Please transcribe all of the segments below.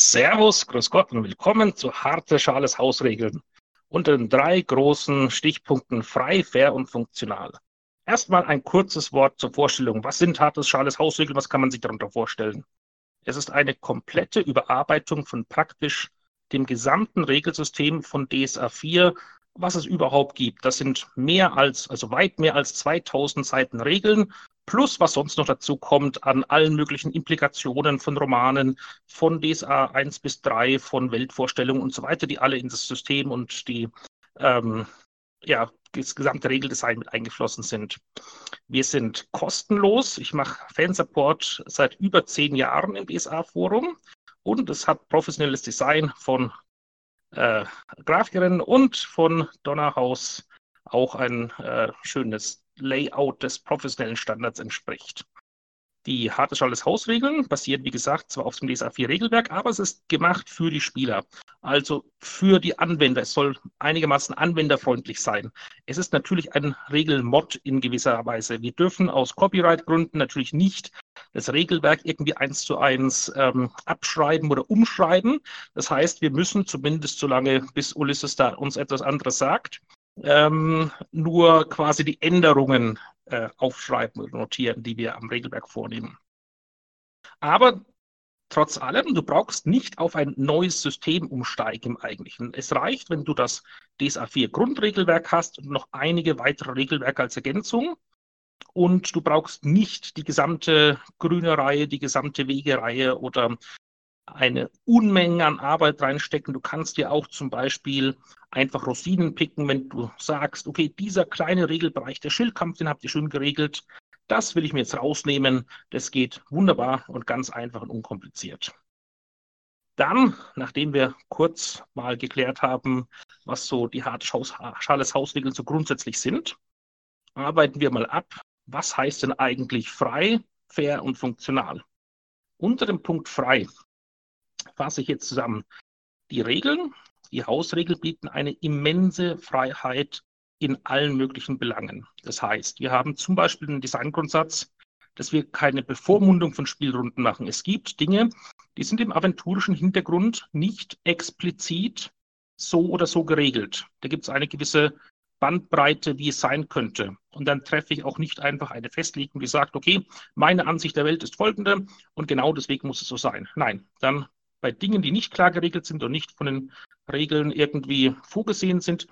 Servus, Grüß Gott und willkommen zu Harte Schales Hausregeln unter den drei großen Stichpunkten frei, fair und funktional. Erstmal ein kurzes Wort zur Vorstellung. Was sind Harte Schales Hausregeln? Was kann man sich darunter vorstellen? Es ist eine komplette Überarbeitung von praktisch dem gesamten Regelsystem von DSA 4, was es überhaupt gibt. Das sind mehr als, also weit mehr als 2000 Seiten Regeln plus was sonst noch dazu kommt an allen möglichen Implikationen von Romanen, von DSA 1 bis 3, von Weltvorstellungen und so weiter, die alle in das System und die ähm, ja, das gesamte Regeldesign mit eingeflossen sind. Wir sind kostenlos. Ich mache Fansupport seit über zehn Jahren im DSA-Forum und es hat professionelles Design von äh, Grafikerinnen und von Donnerhaus auch ein äh, schönes Layout des professionellen Standards entspricht. Die harte Schales Hausregeln basiert, wie gesagt, zwar auf dem DSA 4 Regelwerk, aber es ist gemacht für die Spieler, also für die Anwender. Es soll einigermaßen anwenderfreundlich sein. Es ist natürlich ein Regelmod in gewisser Weise. Wir dürfen aus Copyright-Gründen natürlich nicht das Regelwerk irgendwie eins zu eins ähm, abschreiben oder umschreiben. Das heißt, wir müssen zumindest so lange, bis Ulysses da uns etwas anderes sagt, ähm, nur quasi die Änderungen äh, aufschreiben oder notieren, die wir am Regelwerk vornehmen. Aber trotz allem, du brauchst nicht auf ein neues System umsteigen im Eigentlichen. Es reicht, wenn du das DSA 4 Grundregelwerk hast und noch einige weitere Regelwerke als Ergänzung. Und du brauchst nicht die gesamte grüne Reihe, die gesamte Wegereihe oder eine Unmenge an Arbeit reinstecken. Du kannst dir auch zum Beispiel einfach Rosinen picken, wenn du sagst, okay, dieser kleine Regelbereich, der Schildkampf, den habt ihr schön geregelt. Das will ich mir jetzt rausnehmen. Das geht wunderbar und ganz einfach und unkompliziert. Dann, nachdem wir kurz mal geklärt haben, was so die Schales Hausregeln so grundsätzlich sind, arbeiten wir mal ab, was heißt denn eigentlich frei, fair und funktional. Unter dem Punkt frei fasse ich jetzt zusammen. Die Regeln, die Hausregeln bieten eine immense Freiheit in allen möglichen Belangen. Das heißt, wir haben zum Beispiel den Designgrundsatz, dass wir keine Bevormundung von Spielrunden machen. Es gibt Dinge, die sind im aventurischen Hintergrund nicht explizit so oder so geregelt. Da gibt es eine gewisse Bandbreite, wie es sein könnte. Und dann treffe ich auch nicht einfach eine Festlegung, die sagt, okay, meine Ansicht der Welt ist folgende und genau deswegen muss es so sein. Nein, dann bei Dingen, die nicht klar geregelt sind und nicht von den Regeln irgendwie vorgesehen sind,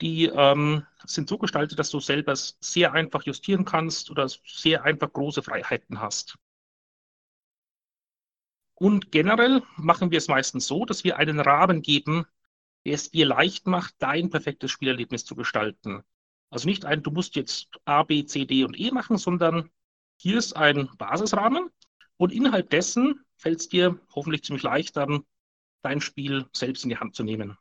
die ähm, sind so gestaltet, dass du selber sehr einfach justieren kannst oder sehr einfach große Freiheiten hast. Und generell machen wir es meistens so, dass wir einen Rahmen geben, der es dir leicht macht, dein perfektes Spielerlebnis zu gestalten. Also nicht ein, du musst jetzt A, B, C, D und E machen, sondern hier ist ein Basisrahmen und innerhalb dessen fällt es dir hoffentlich ziemlich leicht, dann dein Spiel selbst in die Hand zu nehmen.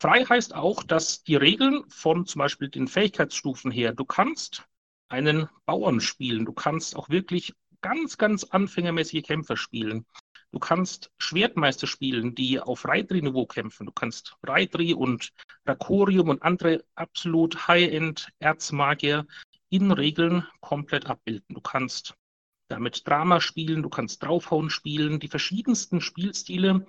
Frei heißt auch, dass die Regeln von zum Beispiel den Fähigkeitsstufen her, du kannst einen Bauern spielen, du kannst auch wirklich ganz, ganz anfängermäßige Kämpfer spielen. Du kannst Schwertmeister spielen, die auf Reitri-Niveau kämpfen. Du kannst Reitri und Rakorium und andere absolut High-End-Erzmagier in Regeln komplett abbilden. Du kannst damit Drama spielen, du kannst draufhauen spielen, die verschiedensten Spielstile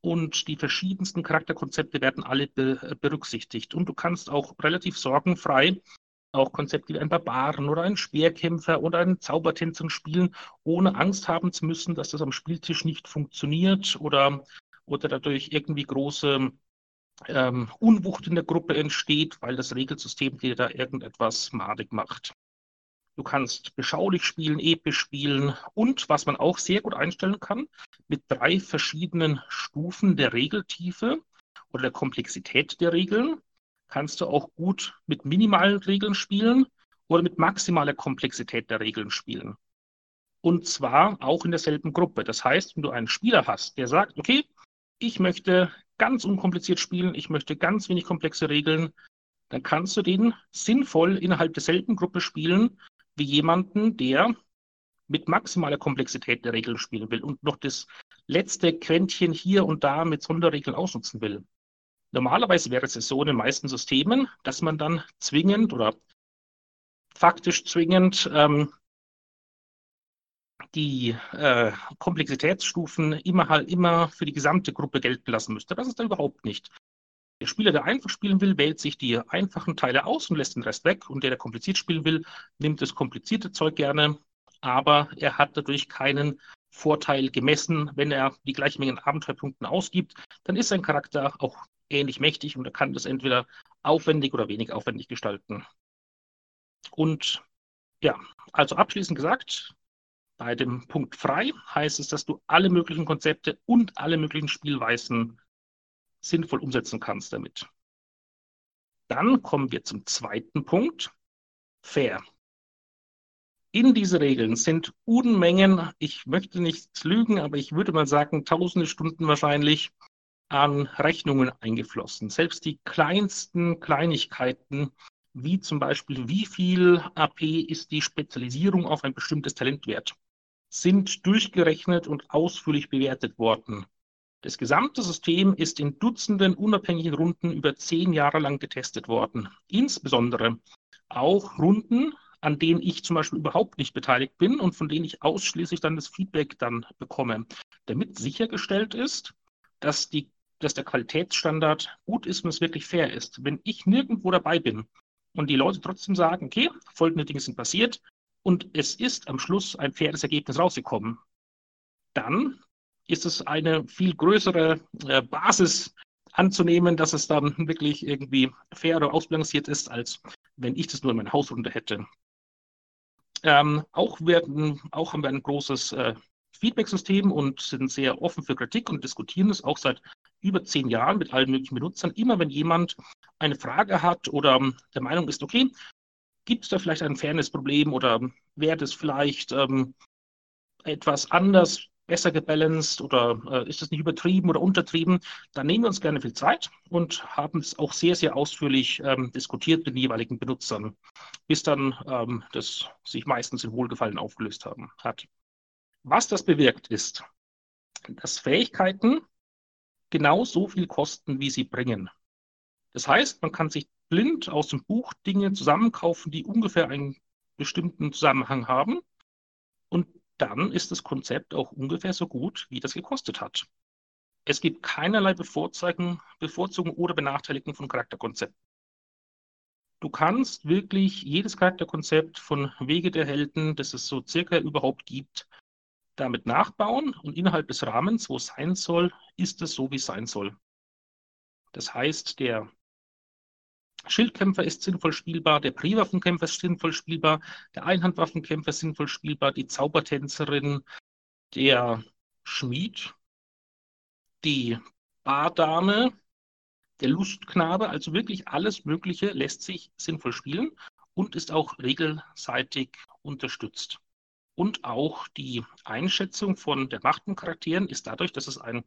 und die verschiedensten Charakterkonzepte werden alle be berücksichtigt. Und du kannst auch relativ sorgenfrei auch Konzepte wie ein Barbaren oder ein Speerkämpfer oder einen Zaubertänzer spielen, ohne Angst haben zu müssen, dass das am Spieltisch nicht funktioniert oder, oder dadurch irgendwie große ähm, Unwucht in der Gruppe entsteht, weil das Regelsystem dir da irgendetwas madig macht. Du kannst beschaulich spielen, episch spielen und was man auch sehr gut einstellen kann, mit drei verschiedenen Stufen der Regeltiefe oder der Komplexität der Regeln, kannst du auch gut mit minimalen Regeln spielen oder mit maximaler Komplexität der Regeln spielen. Und zwar auch in derselben Gruppe. Das heißt, wenn du einen Spieler hast, der sagt, okay, ich möchte ganz unkompliziert spielen, ich möchte ganz wenig komplexe Regeln, dann kannst du den sinnvoll innerhalb derselben Gruppe spielen wie jemanden, der mit maximaler Komplexität der Regeln spielen will und noch das letzte Quäntchen hier und da mit Sonderregeln ausnutzen will. Normalerweise wäre es so in den meisten Systemen, dass man dann zwingend oder faktisch zwingend ähm, die äh, Komplexitätsstufen immer halt immer für die gesamte Gruppe gelten lassen müsste. Das ist da überhaupt nicht. Der Spieler, der einfach spielen will, wählt sich die einfachen Teile aus und lässt den Rest weg. Und der, der kompliziert spielen will, nimmt das komplizierte Zeug gerne, aber er hat dadurch keinen Vorteil gemessen. Wenn er die gleiche Menge an Abenteuerpunkten ausgibt, dann ist sein Charakter auch ähnlich mächtig und er kann das entweder aufwendig oder wenig aufwendig gestalten. Und ja, also abschließend gesagt, bei dem Punkt frei heißt es, dass du alle möglichen Konzepte und alle möglichen Spielweisen sinnvoll umsetzen kannst damit. Dann kommen wir zum zweiten Punkt, fair. In diese Regeln sind Unmengen, ich möchte nicht lügen, aber ich würde mal sagen, tausende Stunden wahrscheinlich an Rechnungen eingeflossen. Selbst die kleinsten Kleinigkeiten, wie zum Beispiel, wie viel AP ist die Spezialisierung auf ein bestimmtes Talent wert, sind durchgerechnet und ausführlich bewertet worden. Das gesamte System ist in Dutzenden unabhängigen Runden über zehn Jahre lang getestet worden. Insbesondere auch Runden, an denen ich zum Beispiel überhaupt nicht beteiligt bin und von denen ich ausschließlich dann das Feedback dann bekomme, damit sichergestellt ist, dass, die, dass der Qualitätsstandard gut ist und es wirklich fair ist. Wenn ich nirgendwo dabei bin und die Leute trotzdem sagen, okay, folgende Dinge sind passiert und es ist am Schluss ein faires Ergebnis rausgekommen, dann ist es eine viel größere äh, Basis anzunehmen, dass es dann wirklich irgendwie fair oder ausbalanciert ist, als wenn ich das nur in meiner Hausrunde hätte. Ähm, auch, werden, auch haben wir ein großes äh, Feedback-System und sind sehr offen für Kritik und diskutieren es auch seit über zehn Jahren mit allen möglichen Benutzern. Immer wenn jemand eine Frage hat oder der Meinung ist, okay, gibt es da vielleicht ein Fairness-Problem oder wäre das vielleicht ähm, etwas anders besser gebalanced oder äh, ist das nicht übertrieben oder untertrieben, dann nehmen wir uns gerne viel Zeit und haben es auch sehr, sehr ausführlich ähm, diskutiert mit den jeweiligen Benutzern, bis dann ähm, das sich meistens in Wohlgefallen aufgelöst haben, hat. Was das bewirkt ist, dass Fähigkeiten genau so viel kosten, wie sie bringen. Das heißt, man kann sich blind aus dem Buch Dinge zusammenkaufen, die ungefähr einen bestimmten Zusammenhang haben dann ist das Konzept auch ungefähr so gut, wie das gekostet hat. Es gibt keinerlei Bevorzugung, Bevorzugung oder Benachteiligung von Charakterkonzepten. Du kannst wirklich jedes Charakterkonzept von Wege der Helden, das es so circa überhaupt gibt, damit nachbauen und innerhalb des Rahmens, wo es sein soll, ist es so, wie es sein soll. Das heißt, der Schildkämpfer ist sinnvoll spielbar, der Priwaffenkämpfer ist sinnvoll spielbar, der Einhandwaffenkämpfer ist sinnvoll spielbar, die Zaubertänzerin, der Schmied, die Bardame, der Lustknabe, also wirklich alles Mögliche lässt sich sinnvoll spielen und ist auch regelseitig unterstützt. Und auch die Einschätzung von der Macht und Charakteren ist dadurch, dass es ein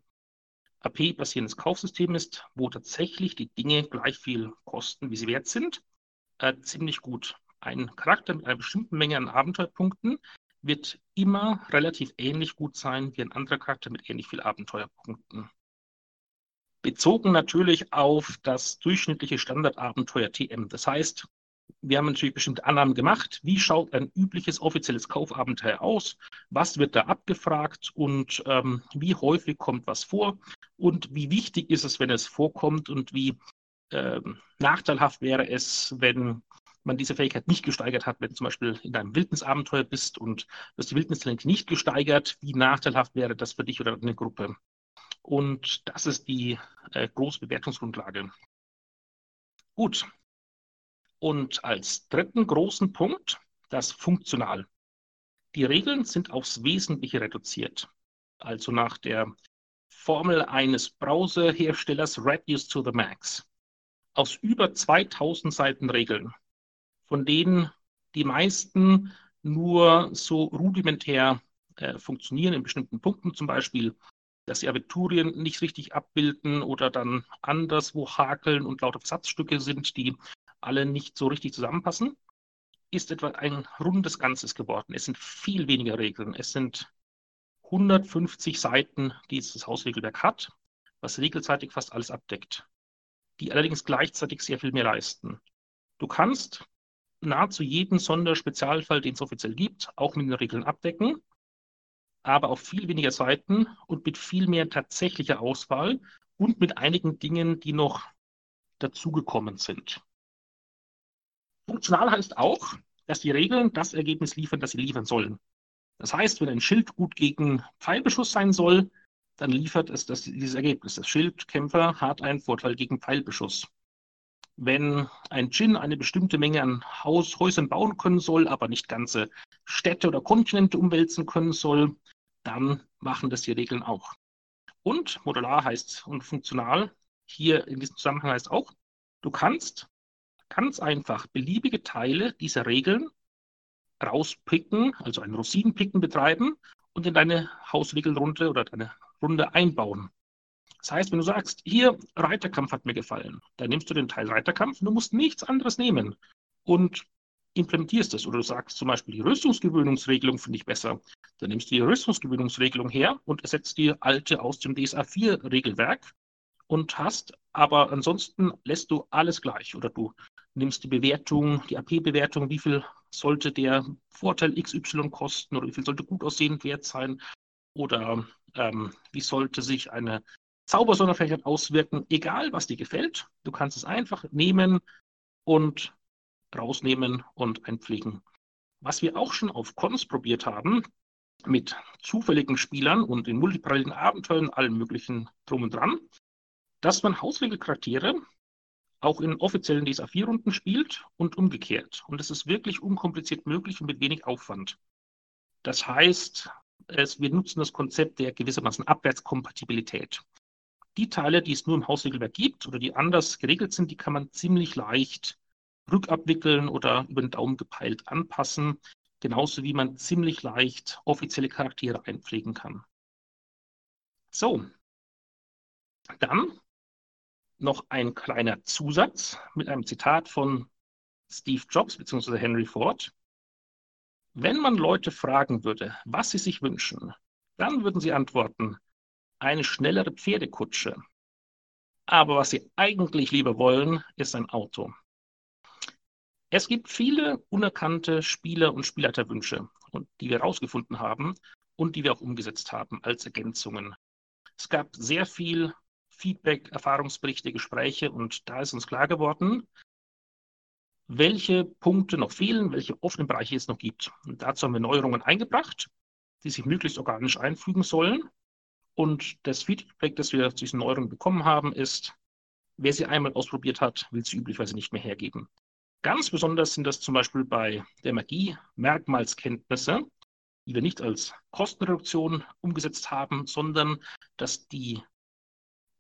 AP-basierendes Kaufsystem ist, wo tatsächlich die Dinge gleich viel kosten, wie sie wert sind, äh, ziemlich gut. Ein Charakter mit einer bestimmten Menge an Abenteuerpunkten wird immer relativ ähnlich gut sein wie ein anderer Charakter mit ähnlich viel Abenteuerpunkten. Bezogen natürlich auf das durchschnittliche Standardabenteuer TM. Das heißt, wir haben natürlich bestimmte Annahmen gemacht. Wie schaut ein übliches offizielles Kaufabenteuer aus? Was wird da abgefragt und ähm, wie häufig kommt was vor? Und wie wichtig ist es, wenn es vorkommt und wie ähm, nachteilhaft wäre es, wenn man diese Fähigkeit nicht gesteigert hat, wenn du zum Beispiel in einem Wildnisabenteuer bist und du hast die Wildnistalente nicht gesteigert, wie nachteilhaft wäre das für dich oder deine Gruppe? Und das ist die äh, große Bewertungsgrundlage. Gut, und als dritten großen Punkt das Funktional. Die Regeln sind aufs Wesentliche reduziert. Also nach der Formel eines Browserherstellers Reduce to the Max. Aus über 2000 Seiten Regeln, von denen die meisten nur so rudimentär äh, funktionieren in bestimmten Punkten, zum Beispiel, dass sie Abiturien nicht richtig abbilden oder dann anderswo hakeln und lauter Versatzstücke sind, die alle nicht so richtig zusammenpassen, ist etwa ein rundes Ganzes geworden. Es sind viel weniger Regeln. Es sind 150 Seiten, die dieses Hausregelwerk hat, was regelseitig fast alles abdeckt, die allerdings gleichzeitig sehr viel mehr leisten. Du kannst nahezu jeden Sonderspezialfall, den es offiziell gibt, auch mit den Regeln abdecken. aber auf viel weniger Seiten und mit viel mehr tatsächlicher Auswahl und mit einigen Dingen, die noch dazugekommen sind. Funktional heißt auch, dass die Regeln das Ergebnis liefern, das sie liefern sollen. Das heißt, wenn ein Schild gut gegen Pfeilbeschuss sein soll, dann liefert es das, dieses Ergebnis. Das Schildkämpfer hat einen Vorteil gegen Pfeilbeschuss. Wenn ein Djinn eine bestimmte Menge an Haus, Häusern bauen können soll, aber nicht ganze Städte oder Kontinente umwälzen können soll, dann machen das die Regeln auch. Und modular heißt und funktional hier in diesem Zusammenhang heißt auch, du kannst ganz einfach beliebige Teile dieser Regeln rauspicken, also ein Rosinenpicken betreiben und in deine Hausregelrunde oder deine Runde einbauen. Das heißt, wenn du sagst, hier Reiterkampf hat mir gefallen, dann nimmst du den Teil Reiterkampf und du musst nichts anderes nehmen und implementierst es. Oder du sagst zum Beispiel, die Rüstungsgewöhnungsregelung finde ich besser. Dann nimmst du die Rüstungsgewöhnungsregelung her und ersetzt die alte aus dem DSA 4 Regelwerk und hast, aber ansonsten lässt du alles gleich. Oder du nimmst die Bewertung, die AP-Bewertung, wie viel sollte der Vorteil XY kosten oder wie viel sollte gut aussehend wert sein oder ähm, wie sollte sich eine Zaubersonderfähigkeit auswirken, egal was dir gefällt. Du kannst es einfach nehmen und rausnehmen und einpflegen. Was wir auch schon auf Cons probiert haben, mit zufälligen Spielern und in multiparallelen Abenteuern, allem möglichen drum und dran, dass man Hausregelcharaktere auch in offiziellen DSA-4-Runden spielt und umgekehrt. Und es ist wirklich unkompliziert möglich und mit wenig Aufwand. Das heißt, es, wir nutzen das Konzept der gewissermaßen Abwärtskompatibilität. Die Teile, die es nur im Hausregelwerk gibt oder die anders geregelt sind, die kann man ziemlich leicht rückabwickeln oder über den Daumen gepeilt anpassen, genauso wie man ziemlich leicht offizielle Charaktere einpflegen kann. So, dann noch ein kleiner Zusatz mit einem Zitat von Steve Jobs bzw. Henry Ford. Wenn man Leute fragen würde, was sie sich wünschen, dann würden sie antworten, eine schnellere Pferdekutsche. Aber was sie eigentlich lieber wollen, ist ein Auto. Es gibt viele unerkannte Spieler- und Spielleiterwünsche, die wir herausgefunden haben und die wir auch umgesetzt haben als Ergänzungen. Es gab sehr viel Feedback, Erfahrungsberichte, Gespräche und da ist uns klar geworden, welche Punkte noch fehlen, welche offenen Bereiche es noch gibt. Und dazu haben wir Neuerungen eingebracht, die sich möglichst organisch einfügen sollen. Und das Feedback, das wir zu diesen Neuerungen bekommen haben, ist, wer sie einmal ausprobiert hat, will sie üblicherweise nicht mehr hergeben. Ganz besonders sind das zum Beispiel bei der Magie Merkmalskenntnisse, die wir nicht als Kostenreduktion umgesetzt haben, sondern dass die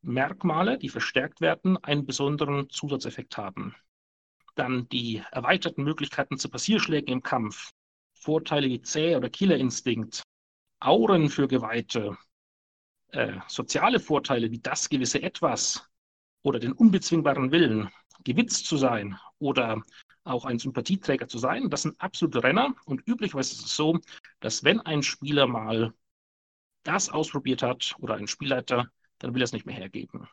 Merkmale, die verstärkt werden, einen besonderen Zusatzeffekt haben. Dann die erweiterten Möglichkeiten zu Passierschlägen im Kampf, Vorteile wie Zäh- oder Killerinstinkt, Auren für Geweihte, äh, soziale Vorteile wie das gewisse Etwas oder den unbezwingbaren Willen, gewitzt zu sein oder auch ein Sympathieträger zu sein, das sind absolute Renner. Und üblicherweise ist es so, dass wenn ein Spieler mal das ausprobiert hat oder ein Spielleiter, dann will er es nicht mehr hergeben.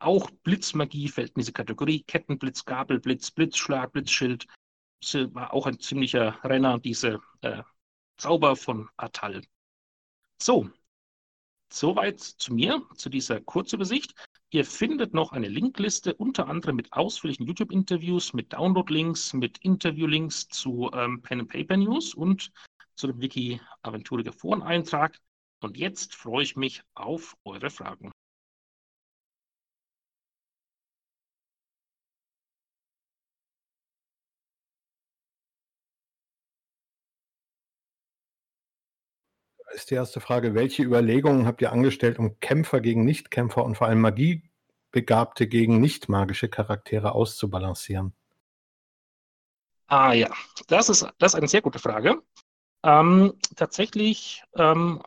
Auch Blitzmagie fällt in diese Kategorie. Kettenblitz, Gabelblitz, Blitzschlag, Blitzschild. Das war auch ein ziemlicher Renner, diese äh, Zauber von Atal. So, soweit zu mir, zu dieser Kurzübersicht. Ihr findet noch eine Linkliste, unter anderem mit ausführlichen YouTube-Interviews, mit Download-Links, mit Interview-Links zu ähm, Pen-and-Paper-News und zu dem Wiki Aventuriger Foreneintrag. Und jetzt freue ich mich auf eure Fragen. ist die erste Frage. Welche Überlegungen habt ihr angestellt, um Kämpfer gegen Nichtkämpfer und vor allem Magiebegabte gegen nicht-magische Charaktere auszubalancieren? Ah ja, das ist, das ist eine sehr gute Frage. Ähm, tatsächlich ähm,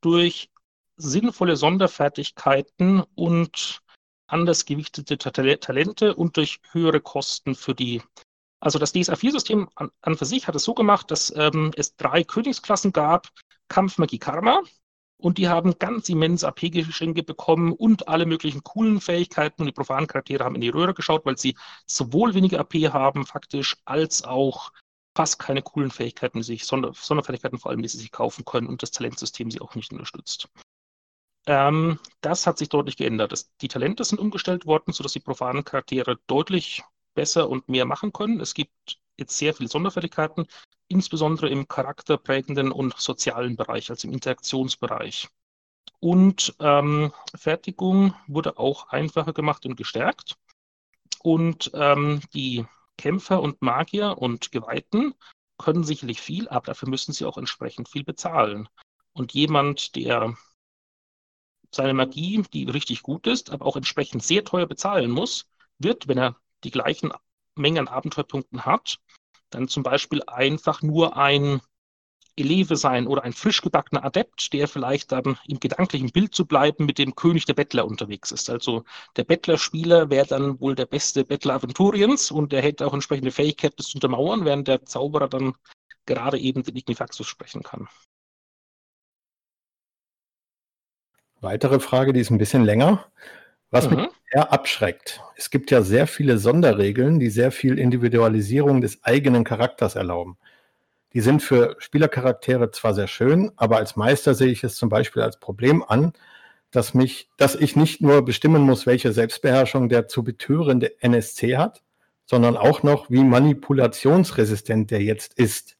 durch sinnvolle Sonderfertigkeiten und anders gewichtete Talente und durch höhere Kosten für die. Also das DSA-4-System an, an, für sich hat es so gemacht, dass ähm, es drei Königsklassen gab, Kampfmagie Karma, und die haben ganz immens AP-Geschenke bekommen und alle möglichen coolen Fähigkeiten und die profanen Charaktere haben in die Röhre geschaut, weil sie sowohl weniger AP haben faktisch, als auch fast keine coolen Fähigkeiten, sich, Sonder Sonderfertigkeiten vor allem, die sie sich kaufen können und das Talentsystem sie auch nicht unterstützt. Ähm, das hat sich deutlich geändert. Das, die Talente sind umgestellt worden, sodass die profanen Charaktere deutlich besser und mehr machen können. Es gibt jetzt sehr viele Sonderfertigkeiten, insbesondere im charakterprägenden und sozialen Bereich, also im Interaktionsbereich. Und ähm, Fertigung wurde auch einfacher gemacht und gestärkt. Und ähm, die Kämpfer und Magier und Geweihten können sicherlich viel, aber dafür müssen sie auch entsprechend viel bezahlen. Und jemand, der seine Magie, die richtig gut ist, aber auch entsprechend sehr teuer bezahlen muss, wird, wenn er die gleichen Mengen an Abenteuerpunkten hat, dann zum Beispiel einfach nur ein Eleve sein oder ein frisch gebackener Adept, der vielleicht dann im gedanklichen Bild zu bleiben mit dem König der Bettler unterwegs ist. Also der Bettlerspieler wäre dann wohl der beste Bettler Aventuriens und der hätte auch entsprechende Fähigkeit, das zu untermauern, während der Zauberer dann gerade eben den Ignifaxus sprechen kann. Weitere Frage, die ist ein bisschen länger. Was mhm. mich eher abschreckt. Es gibt ja sehr viele Sonderregeln, die sehr viel Individualisierung des eigenen Charakters erlauben. Die sind für Spielercharaktere zwar sehr schön, aber als Meister sehe ich es zum Beispiel als Problem an, dass mich, dass ich nicht nur bestimmen muss, welche Selbstbeherrschung der zu betörende NSC hat, sondern auch noch, wie manipulationsresistent der jetzt ist.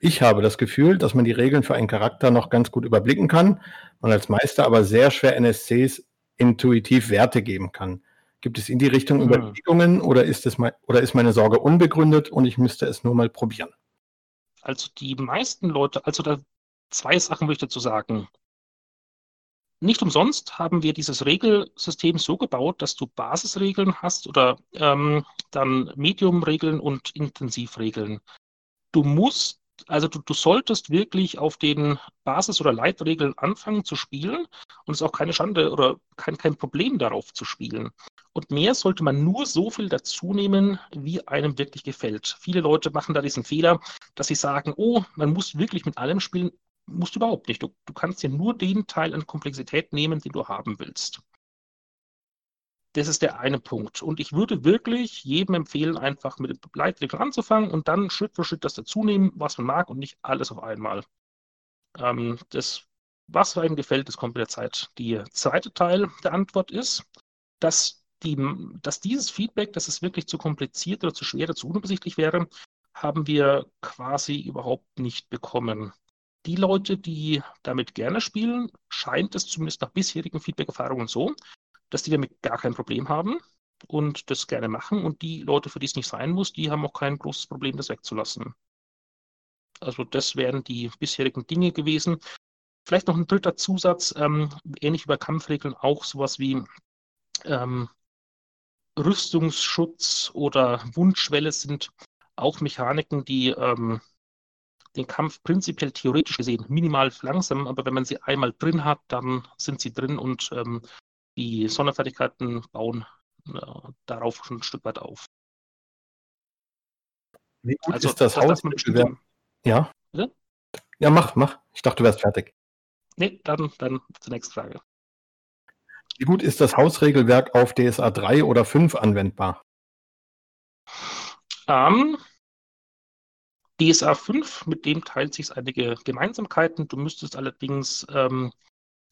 Ich habe das Gefühl, dass man die Regeln für einen Charakter noch ganz gut überblicken kann, man als Meister aber sehr schwer NSCs intuitiv Werte geben kann. Gibt es in die Richtung mhm. Überlegungen oder ist, es mein, oder ist meine Sorge unbegründet und ich müsste es nur mal probieren? Also die meisten Leute, also da zwei Sachen möchte ich dazu sagen. Nicht umsonst haben wir dieses Regelsystem so gebaut, dass du Basisregeln hast oder ähm, dann Medium-Regeln und Intensivregeln. Du musst, also du, du solltest wirklich auf den Basis- oder Leitregeln anfangen zu spielen und es ist auch keine Schande oder kein, kein Problem darauf zu spielen. Und mehr sollte man nur so viel dazu nehmen, wie einem wirklich gefällt. Viele Leute machen da diesen Fehler, dass sie sagen, oh, man muss wirklich mit allem spielen. Musst du überhaupt nicht. Du, du kannst ja nur den Teil an Komplexität nehmen, den du haben willst. Das ist der eine Punkt. Und ich würde wirklich jedem empfehlen, einfach mit dem Leitregeln anzufangen und dann Schritt für Schritt das dazu nehmen, was man mag und nicht alles auf einmal. Ähm, das, was einem gefällt, das kommt mit der Zeit. Der zweite Teil der Antwort ist, dass die, dass dieses Feedback, dass es wirklich zu kompliziert oder zu schwer oder zu unübersichtlich wäre, haben wir quasi überhaupt nicht bekommen. Die Leute, die damit gerne spielen, scheint es zumindest nach bisherigen Feedback-Erfahrungen so, dass die damit gar kein Problem haben und das gerne machen. Und die Leute, für die es nicht sein muss, die haben auch kein großes Problem, das wegzulassen. Also das wären die bisherigen Dinge gewesen. Vielleicht noch ein dritter Zusatz, ähm, ähnlich wie bei Kampfregeln, auch sowas wie ähm, Rüstungsschutz oder Wundschwelle sind auch Mechaniken, die ähm, den Kampf prinzipiell theoretisch gesehen minimal langsam, aber wenn man sie einmal drin hat, dann sind sie drin und ähm, die Sonderfertigkeiten bauen äh, darauf schon ein Stück weit auf. Wie gut also, ist das, das Haus? Dem... Ja. Bitte? Ja, mach, mach. Ich dachte, du wärst fertig. Nee, dann, dann zur nächsten Frage. Wie gut ist das Hausregelwerk auf DSA 3 oder 5 anwendbar? Ähm, DSA 5, mit dem teilt sich einige Gemeinsamkeiten. Du müsstest allerdings, ähm,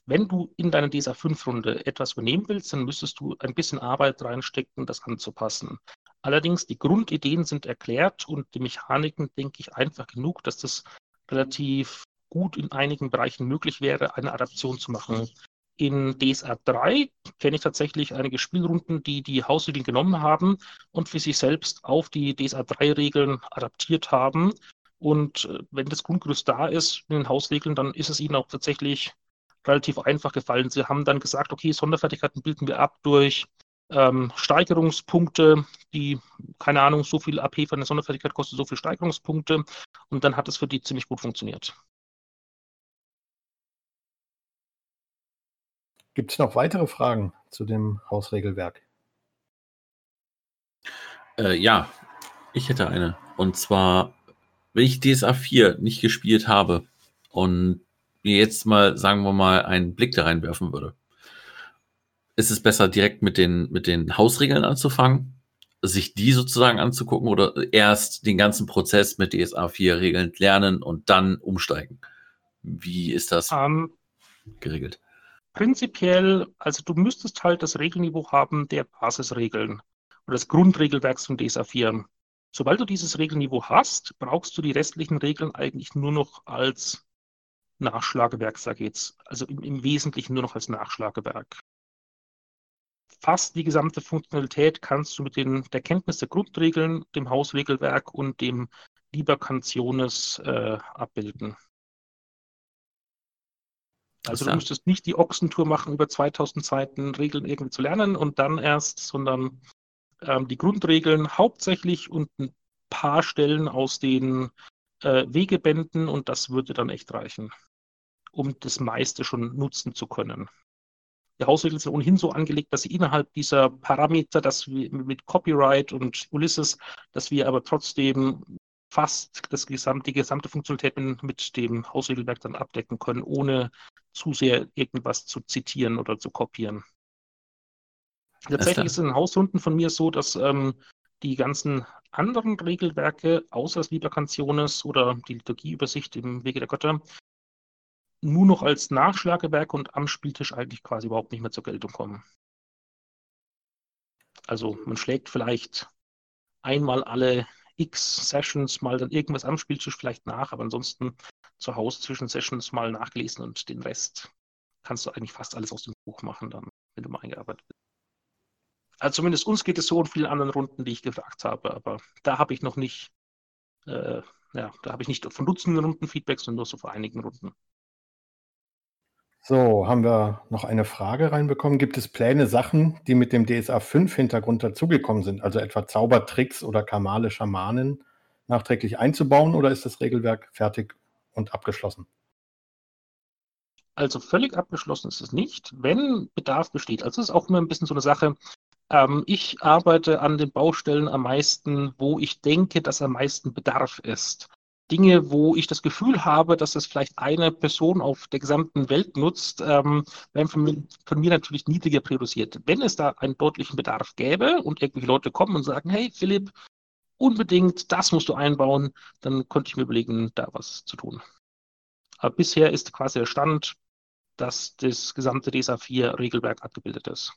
wenn du in deiner DSA 5-Runde etwas übernehmen willst, dann müsstest du ein bisschen Arbeit reinstecken, das anzupassen. Allerdings, die Grundideen sind erklärt und die Mechaniken, denke ich, einfach genug, dass das relativ gut in einigen Bereichen möglich wäre, eine Adaption zu machen. In DSA 3 kenne ich tatsächlich einige Spielrunden, die die Hausregeln genommen haben und für sich selbst auf die DSA 3 Regeln adaptiert haben. Und äh, wenn das Grundgerüst da ist in den Hausregeln, dann ist es ihnen auch tatsächlich relativ einfach gefallen. Sie haben dann gesagt, okay, Sonderfertigkeiten bilden wir ab durch ähm, Steigerungspunkte, die, keine Ahnung, so viel AP von der Sonderfertigkeit kostet so viel Steigerungspunkte. Und dann hat es für die ziemlich gut funktioniert. Gibt es noch weitere Fragen zu dem Hausregelwerk? Äh, ja, ich hätte eine. Und zwar, wenn ich DSA 4 nicht gespielt habe und mir jetzt mal, sagen wir mal, einen Blick da reinwerfen würde, ist es besser, direkt mit den, mit den Hausregeln anzufangen? sich die sozusagen anzugucken oder erst den ganzen Prozess mit DSA 4 Regeln lernen und dann umsteigen? Wie ist das um, ähm, geregelt? Prinzipiell, also du müsstest halt das Regelniveau haben der Basisregeln oder des Grundregelwerks von DSA 4. Sobald du dieses Regelniveau hast, brauchst du die restlichen Regeln eigentlich nur noch als Nachschlagewerk, sage ich jetzt. Also im, im Wesentlichen nur noch als Nachschlagewerk fast die gesamte Funktionalität kannst du mit den, der Kenntnis der Grundregeln, dem Hausregelwerk und dem Liber Canciones äh, abbilden. Also du müsstest nicht die Ochsentour machen, über 2000 Seiten Regeln irgendwie zu lernen und dann erst, sondern ähm, die Grundregeln hauptsächlich und ein paar Stellen aus den äh, Wegebänden und das würde dann echt reichen, um das meiste schon nutzen zu können. Die Hausregeln sind ohnehin so angelegt, dass sie innerhalb dieser Parameter, dass wir mit Copyright und Ulysses, dass wir aber trotzdem fast das gesamte, die gesamte Funktionalität mit dem Hausregelwerk dann abdecken können, ohne zu sehr irgendwas zu zitieren oder zu kopieren. Tatsächlich ist es in Hausrunden von mir so, dass ähm, die ganzen anderen Regelwerke, außer das Liber Canciones oder die Liturgieübersicht im Wege der Götter, nur noch als Nachschlagewerk und am Spieltisch eigentlich quasi überhaupt nicht mehr zur Geltung kommen. Also man schlägt vielleicht einmal alle x Sessions mal dann irgendwas am Spieltisch vielleicht nach, aber ansonsten zu Hause zwischen Sessions mal nachgelesen und den Rest kannst du eigentlich fast alles aus dem Buch machen dann, wenn du mal eingearbeitet bist. Also zumindest uns geht es so in vielen anderen Runden, die ich gefragt habe, aber da habe ich noch nicht, äh, ja, da habe ich nicht von Dutzenden Runden Feedback, sondern nur so vor einigen Runden. So, haben wir noch eine Frage reinbekommen. Gibt es Pläne, Sachen, die mit dem DSA 5 Hintergrund dazugekommen sind, also etwa Zaubertricks oder kamale Schamanen, nachträglich einzubauen oder ist das Regelwerk fertig und abgeschlossen? Also völlig abgeschlossen ist es nicht, wenn Bedarf besteht. Also es ist auch immer ein bisschen so eine Sache. Ähm, ich arbeite an den Baustellen am meisten, wo ich denke, dass am meisten Bedarf ist. Dinge, wo ich das Gefühl habe, dass es vielleicht eine Person auf der gesamten Welt nutzt, ähm, werden von mir, von mir natürlich niedriger priorisiert. Wenn es da einen deutlichen Bedarf gäbe und irgendwelche Leute kommen und sagen, hey Philipp, unbedingt, das musst du einbauen, dann könnte ich mir überlegen, da was zu tun. Aber bisher ist quasi der Stand, dass das gesamte DSA 4 Regelwerk abgebildet ist.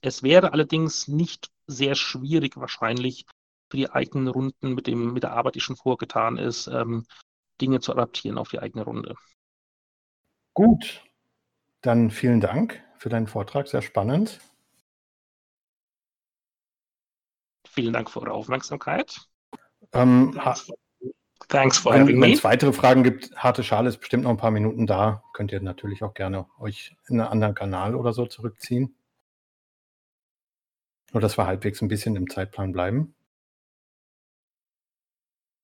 Es wäre allerdings nicht sehr schwierig wahrscheinlich, für die eigenen Runden mit, dem, mit der Arbeit, die schon vorgetan ist, ähm, Dinge zu adaptieren auf die eigene Runde. Gut, dann vielen Dank für deinen Vortrag, sehr spannend. Vielen Dank für eure Aufmerksamkeit. Ähm, Thanks for having. Wenn es weitere Fragen gibt, harte Schale ist bestimmt noch ein paar Minuten da. Könnt ihr natürlich auch gerne euch in einen anderen Kanal oder so zurückziehen. Nur dass wir halbwegs ein bisschen im Zeitplan bleiben.